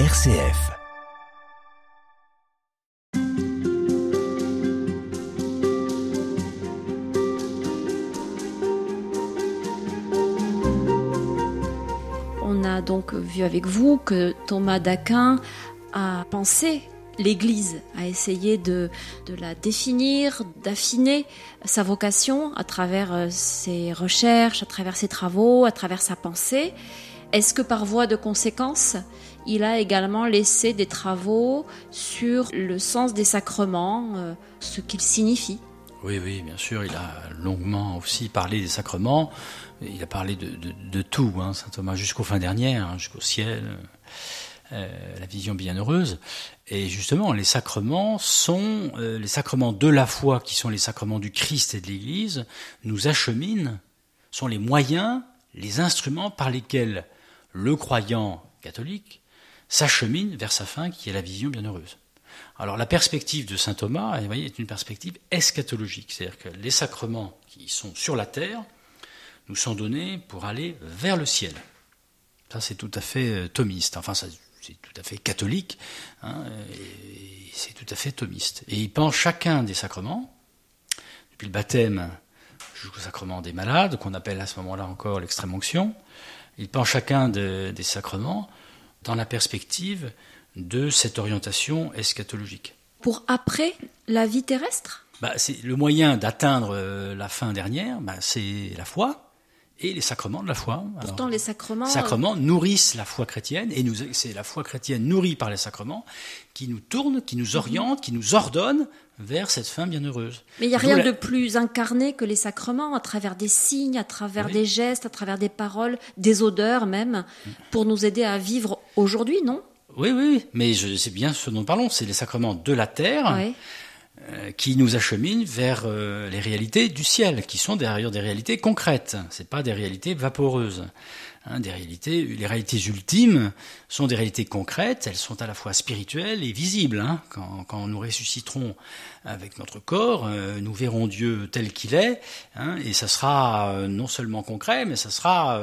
RCF. On a donc vu avec vous que Thomas d'Aquin a pensé l'Église, a essayé de, de la définir, d'affiner sa vocation à travers euh, ses recherches, à travers ses travaux, à travers sa pensée. Est-ce que par voie de conséquence, il a également laissé des travaux sur le sens des sacrements, euh, ce qu'ils signifient Oui, oui, bien sûr, il a longuement aussi parlé des sacrements. Il a parlé de, tout, hein, saint Thomas, jusqu'aux fins dernières, hein, jusqu'au ciel, euh, la vision bienheureuse. Et justement, les sacrements sont euh, les sacrements de la foi, qui sont les sacrements du Christ et de l'Église, nous acheminent, sont les moyens, les instruments par lesquels le croyant catholique s'achemine vers sa fin, qui est la vision bienheureuse. Alors la perspective de saint Thomas, est une perspective eschatologique, c'est-à-dire que les sacrements qui sont sur la terre nous sont donnés pour aller vers le ciel. Ça, c'est tout à fait euh, thomiste. Enfin, c'est tout à fait catholique. Hein, c'est tout à fait thomiste. Et il pense chacun des sacrements, depuis le baptême jusqu'au sacrement des malades, qu'on appelle à ce moment-là encore l'extrême onction. Il pense chacun de, des sacrements dans la perspective de cette orientation eschatologique. Pour après la vie terrestre? Bah, c'est le moyen d'atteindre euh, la fin dernière, bah, c'est la foi et les sacrements de la foi. Pourtant, les sacrements. sacrements nourrissent la foi chrétienne, et c'est la foi chrétienne nourrie par les sacrements qui nous tourne, qui nous oriente, qui nous ordonne vers cette fin bienheureuse. Mais il n'y a rien de plus incarné que les sacrements, à travers des signes, à travers Oui. des gestes, à travers des paroles, des odeurs même, pour nous aider à vivre aujourd'hui, non? Oui, oui, mais c'est bien ce dont nous parlons, c'est les sacrements de la terre. Euh, qui nous acheminent vers euh, les réalités du ciel, qui sont d'ailleurs des réalités concrètes, c'est pas des réalités vaporeuses. Hein, les réalités ultimes sont des réalités concrètes, elles sont à la fois spirituelles et visibles. hein. Quand, nous ressusciterons avec notre corps, euh, nous verrons Dieu tel qu'il est, hein, et ça sera non seulement concret, mais ça sera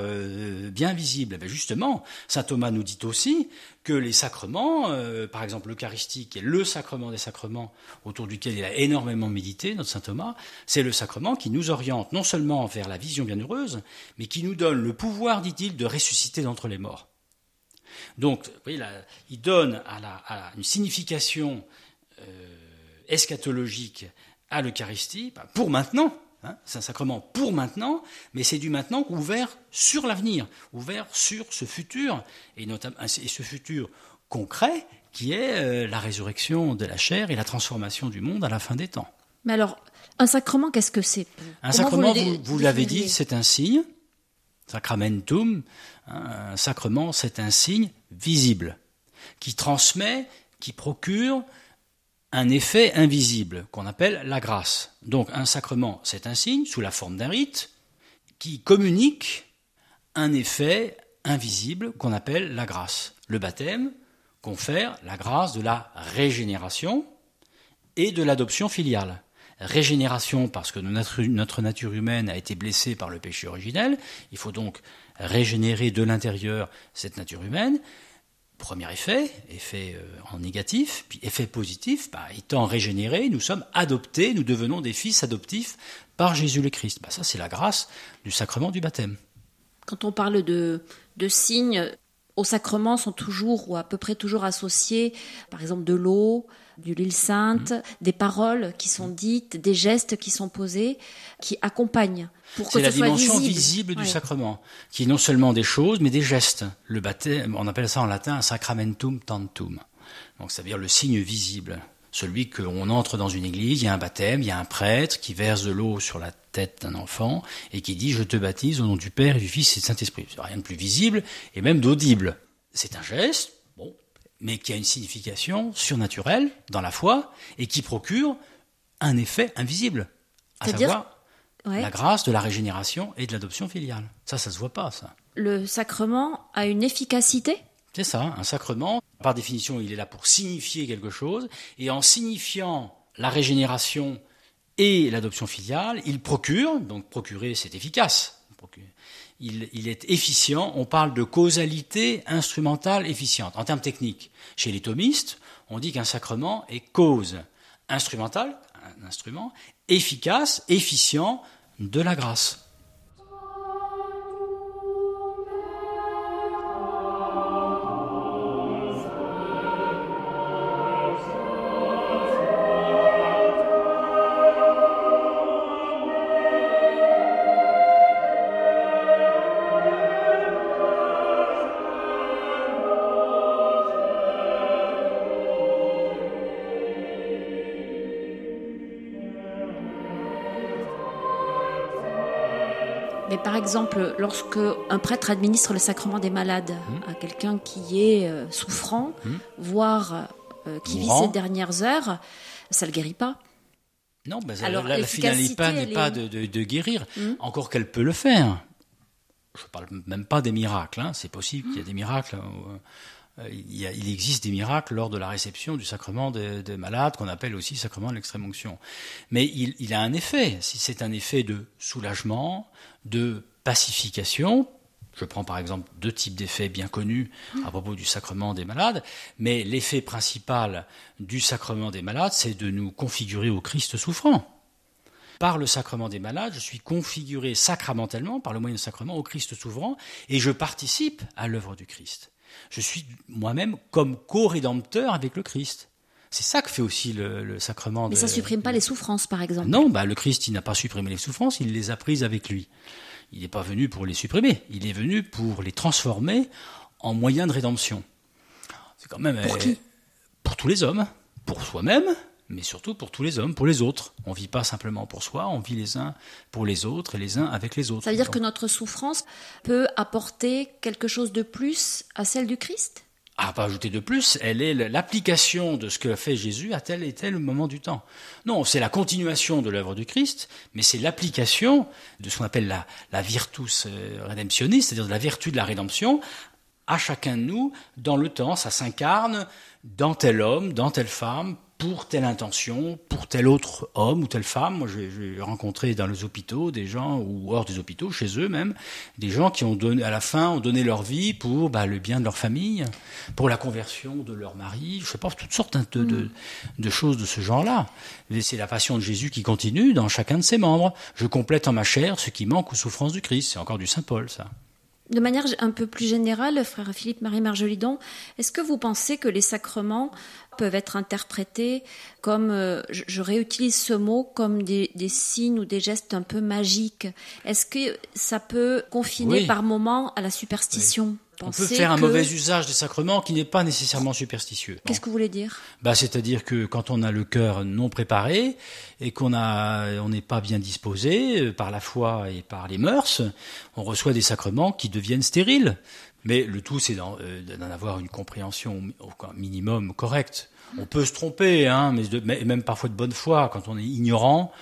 bien visible. Eh bien, justement, saint Thomas nous dit aussi que les sacrements, euh, par exemple l'Eucharistie, qui est le sacrement des sacrements autour duquel il a énormément médité, notre saint Thomas, c'est le sacrement qui nous oriente non seulement vers la vision bienheureuse, mais qui nous donne le pouvoir, dit-il, de ressusciter d'entre les morts. Donc, vous voyez, là, il donne à, la, une signification euh, eschatologique à l'Eucharistie bah, pour maintenant. Hein, c'est un sacrement pour maintenant, mais c'est du maintenant ouvert sur l'avenir, ouvert sur ce futur, et, notamment, et ce futur concret qui est euh, la résurrection de la chair et la transformation du monde à la fin des temps. Mais alors, un sacrement, qu'est-ce que c'est? Un Comment sacrement, vous, vous l'avez dit, c'est un signe, sacramentum. hein, un sacrement, c'est un signe visible qui transmet, qui procure un effet invisible qu'on appelle la grâce. Donc un sacrement, c'est un signe sous la forme d'un rite qui communique un effet invisible qu'on appelle la grâce. Le baptême confère la grâce de la régénération et de l'adoption filiale. Régénération parce que notre, nature humaine a été blessée par le péché originel, il faut donc régénérer de l'intérieur cette nature humaine. Premier effet, effet euh, en négatif, puis effet positif, bah, étant régénérés, nous sommes adoptés, nous devenons des fils adoptifs par Jésus le Christ. Bah, ça, c'est la grâce du sacrement du baptême. Quand on parle de, de signes, aux sacrements sont toujours ou à peu près toujours associés, par exemple, de l'eau, du l'huile sainte, Mm. des paroles qui sont dites, des gestes qui sont posés, qui accompagnent pour que C'est la dimension visible. visible, du Ouais. sacrement, qui est non seulement des choses, mais des gestes. Le baptême, on appelle ça en latin un sacramentum tantum. Donc, ça veut dire le signe visible. Celui qu'on entre dans une église, il y a un baptême, il y a un prêtre qui verse de l'eau sur la tête d'un enfant et qui dit Je te baptise au nom du Père et du Fils et du Saint-Esprit. C'est rien de plus visible et même d'audible. C'est un geste, mais qui a une signification surnaturelle dans la foi et qui procure un effet invisible. À savoir Ouais. la grâce de la régénération et de l'adoption filiale. Ça, ça se voit pas, ça. Le sacrement a une efficacité? C'est ça, un sacrement. Par définition, il est là pour signifier quelque chose, et en signifiant la régénération et l'adoption filiale, il procure, donc procurer c'est efficace, Il, il, est efficient. On parle de causalité instrumentale efficiente. En termes techniques, chez les thomistes, on dit qu'un sacrement est cause instrumentale, un instrument, efficace, efficient de la grâce. Mais par exemple, lorsque un prêtre administre le sacrement des malades Mmh. à quelqu'un qui est euh, souffrant, voire euh, qui vit ses dernières heures, ça le guérit pas. Non, ben, Alors, la, la finalité n'est pas est de, de- de guérir, Hmm. encore qu'elle peut le faire. Je parle même pas des miracles. hein. C'est possible qu'il y ait des miracles. euh, a- il existe des miracles lors de la réception du sacrement des, des malades, qu'on appelle aussi sacrement de l'extrême onction. Mais il, il a un effet. Si c'est un effet de soulagement, de pacification. Je prends par exemple deux types d'effets bien connus à propos du sacrement des malades, mais l'effet principal du sacrement des malades, c'est de nous configurer au Christ souffrant. Par le sacrement des malades, je suis configuré sacramentellement, par le moyen du sacrement, au Christ souffrant, et je participe à l'œuvre du Christ. Je suis moi-même comme co-rédempteur avec le Christ. C'est ça que fait aussi le, le sacrement. Mais ça supprime pas les souffrances, par exemple. non, bah, le Christ, il n'a pas supprimé les souffrances, il les a prises avec lui. Il n'est pas venu pour les supprimer, il est venu pour les transformer en moyens de rédemption. C'est quand même Pour euh, qui? Pour tous les hommes, pour soi-même, mais surtout pour tous les hommes, pour les autres. On vit pas simplement pour soi, on vit les uns pour les autres et les uns avec les autres. Ça veut dire que notre souffrance peut apporter quelque chose de plus à celle du Christ? À pas ajouter de plus, elle est l'application de ce que fait Jésus à tel et tel moment du temps. Non, c'est la continuation de l'œuvre du Christ, mais c'est l'application de ce qu'on appelle la, la virtus euh, redemptionis, c'est-à-dire de la vertu de la rédemption, à chacun de nous dans le temps. Ça s'incarne dans tel homme, dans telle femme, pour telle intention, pour tel autre homme ou telle femme. Moi, j'ai rencontré dans les hôpitaux des gens, ou hors des hôpitaux, chez eux même, des gens qui ont donné, à la fin, ont donné leur vie pour bah, le bien de leur famille, pour la conversion de leur mari, je sais pas, toutes sortes de, de, de choses de ce genre-là. Et C'est la passion de Jésus qui continue dans chacun de ses membres. Je complète en ma chair ce qui manque aux souffrances du Christ. C'est encore du Saint Paul, ça. De manière un peu plus générale, frère Philippe-Marie Marjolidon, est-ce que vous pensez que les sacrements peuvent être interprétés comme, euh, je, je réutilise ce mot, comme des, des signes ou des gestes un peu magiques Est-ce que ça peut confiner Oui. par moment à la superstition? On peut faire un que- mauvais usage des sacrements qui n'est pas nécessairement superstitieux. Qu'est-ce que vous voulez dire? Bah, c'est-à-dire que quand on a le cœur non préparé et qu'on a, on n'est pas bien disposé euh, par la foi et par les mœurs, on reçoit des sacrements qui deviennent stériles. Mais le tout, c'est d'en euh, avoir une compréhension au minimum correcte. On peut se tromper, hein, mais, même parfois de bonne foi, quand on est ignorant,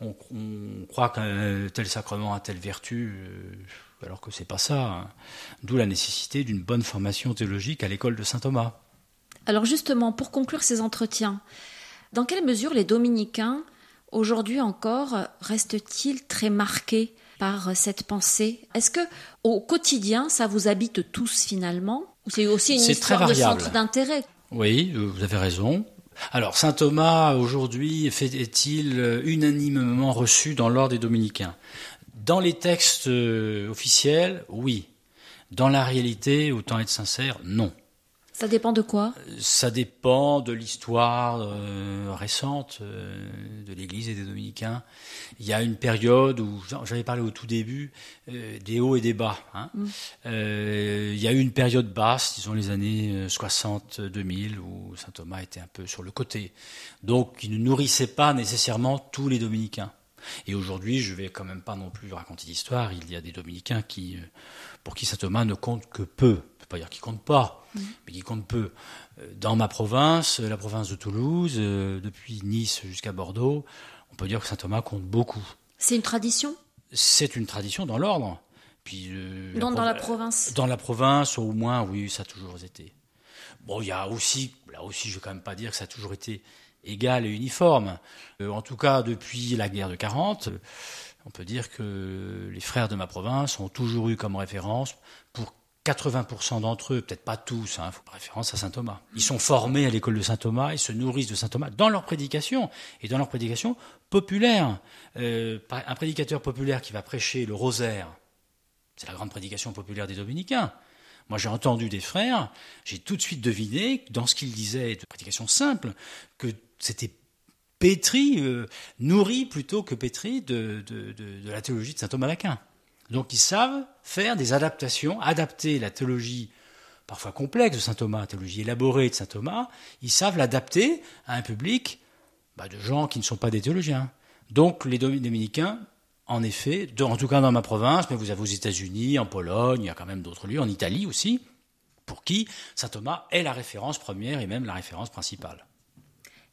on, on croit qu'un tel sacrement a telle vertu, euh, alors que c'est pas ça. hein. D'où la nécessité d'une bonne formation théologique à l'école de saint Thomas. Alors justement, pour conclure ces entretiens, dans quelle mesure les dominicains, aujourd'hui encore, restent-ils très marqués par cette pensée Est-ce que au quotidien, ça vous habite tous finalement? C'est aussi une histoire très de centre d'intérêt? Oui, euh, vous avez raison. Alors, saint Thomas, aujourd'hui, est-il euh, unanimement reçu dans l'ordre des dominicains? Dans les textes euh, officiels, oui. Dans la réalité, autant être sincère, non. Ça dépend de quoi? Ça dépend de l'histoire euh, récente euh, de l'Église et des dominicains. Il y a une période où, j'avais parlé au tout début, euh, des hauts et des bas. hein. Euh, il y a eu une période basse, disons les années euh, 60-2000, où saint Thomas était un peu sur le côté. Donc, il ne nourrissait pas nécessairement tous les dominicains. Et aujourd'hui, je vais quand même pas non plus raconter d'histoire. Il y a des dominicains qui, euh, pour qui saint Thomas ne compte que peu. Je peux pas dire qu'il compte pas, mais qui compte peu. Euh, Dans ma province, euh, la province de Toulouse, depuis Nice jusqu'à Bordeaux, on peut dire que saint Thomas compte beaucoup. C'est une tradition? C'est une tradition dans l'ordre. Puis euh, dans, dans prov- la province? Dans la province, au moins, oui, ça a toujours été. Bon, il y a aussi, là aussi, je vais quand même pas dire que ça a toujours été égal et uniforme. Euh, en tout cas, depuis la guerre de 40, euh, on peut dire que les frères de ma province ont toujours eu comme référence, pour 80% d'entre eux, peut-être pas tous, hein, faut référence à saint Thomas. Ils sont formés à l'école de saint Thomas, ils se nourrissent de saint Thomas dans leur prédication et dans leur prédication populaire. Euh, un prédicateur populaire qui va prêcher le rosaire, c'est la grande prédication populaire des dominicains. Moi, j'ai entendu des frères, j'ai tout de suite deviné, dans ce qu'ils disaient de prédication simple, que c'était pétri, euh, nourri plutôt que pétri de, la théologie de saint Thomas d'Aquin. Donc ils savent faire des adaptations, adapter la théologie parfois complexe de saint Thomas, la théologie élaborée de saint Thomas, ils savent l'adapter à un public bah, de gens qui ne sont pas des théologiens. Donc les dominicains, en effet, en tout cas dans ma province, mais vous avez aux États-Unis, en Pologne, il y a quand même d'autres lieux, en Italie aussi, pour qui saint Thomas est la référence première et même la référence principale.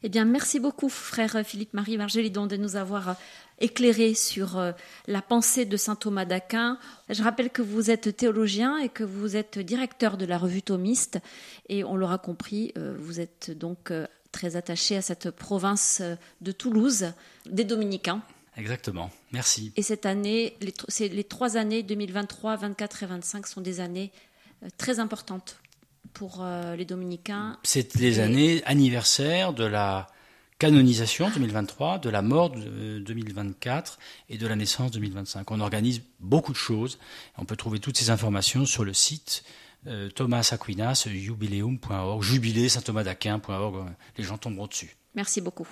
Eh bien, merci beaucoup, frère Philippe-Marie Margelidon, de nous avoir éclairé sur euh, la pensée de saint Thomas d'Aquin. Je rappelle que vous êtes théologien et que vous êtes directeur de la revue Thomiste. Et on l'aura compris, euh, vous êtes donc euh, très attaché à cette province de Toulouse, des Dominicains. Exactement, merci. Et cette année, les, les trois années 2023, 24 et 25 sont des années très importantes pour euh, les dominicains. C'est les années anniversaires de la canonisation 2023, de la mort de 2024 et de la naissance 2025. On organise beaucoup de choses. On peut trouver toutes ces informations sur le site euh, Thomas Aquinas, jubileum.org, jubilé saint Thomas d'Aquin.org. Les gens tomberont dessus. Merci beaucoup.